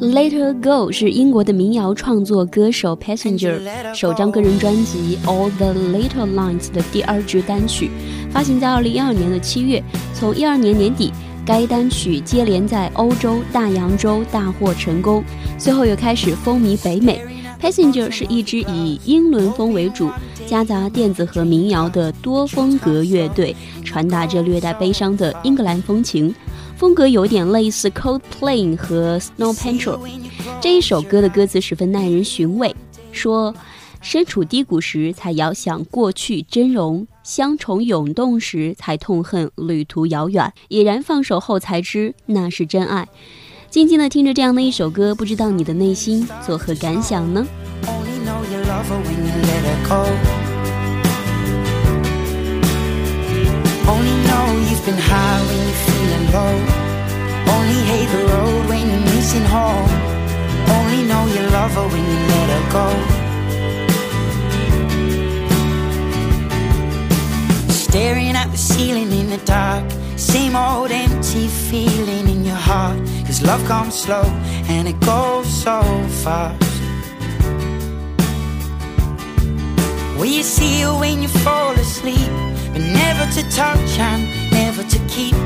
Let Her Go 是英国的民谣创作歌手 Passenger 首张个人专辑 All the Little Lines 的第二支单曲，发行在二零一二年的七月。从一二年年底，该单曲接连在欧洲、大洋洲大获成功，随后又开始风靡北美。Passenger 是一支以英伦风为主，夹杂电子和民谣的多风格乐队，传达着略带悲伤的英格兰风情。风格有点类似 Coldplay 和 Snow Patrol。这一首歌的歌词十分耐人寻味，说身处低谷时才遥想过去真容，相重涌动时才痛恨旅途遥远，已然放手后才知那是真爱。静静的听着这样的一首歌，不知道你的内心作何感想呢？low. Hate the road when you're missing home. Only know you love her when you let her go. Staring at the ceiling in the dark. Same old empty feeling in your heart. Cause love comes slow and it goes so fast. Will you see her when you fall asleep? But never to touch and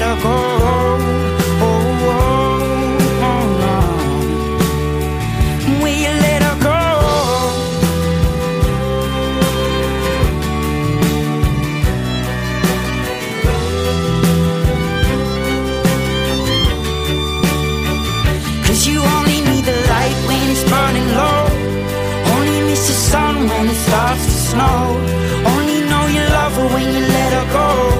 better go home. Let her go? Cause you only need the light when it's burning low. Only miss the sun when it starts to snow. Only know you love her when you let her go.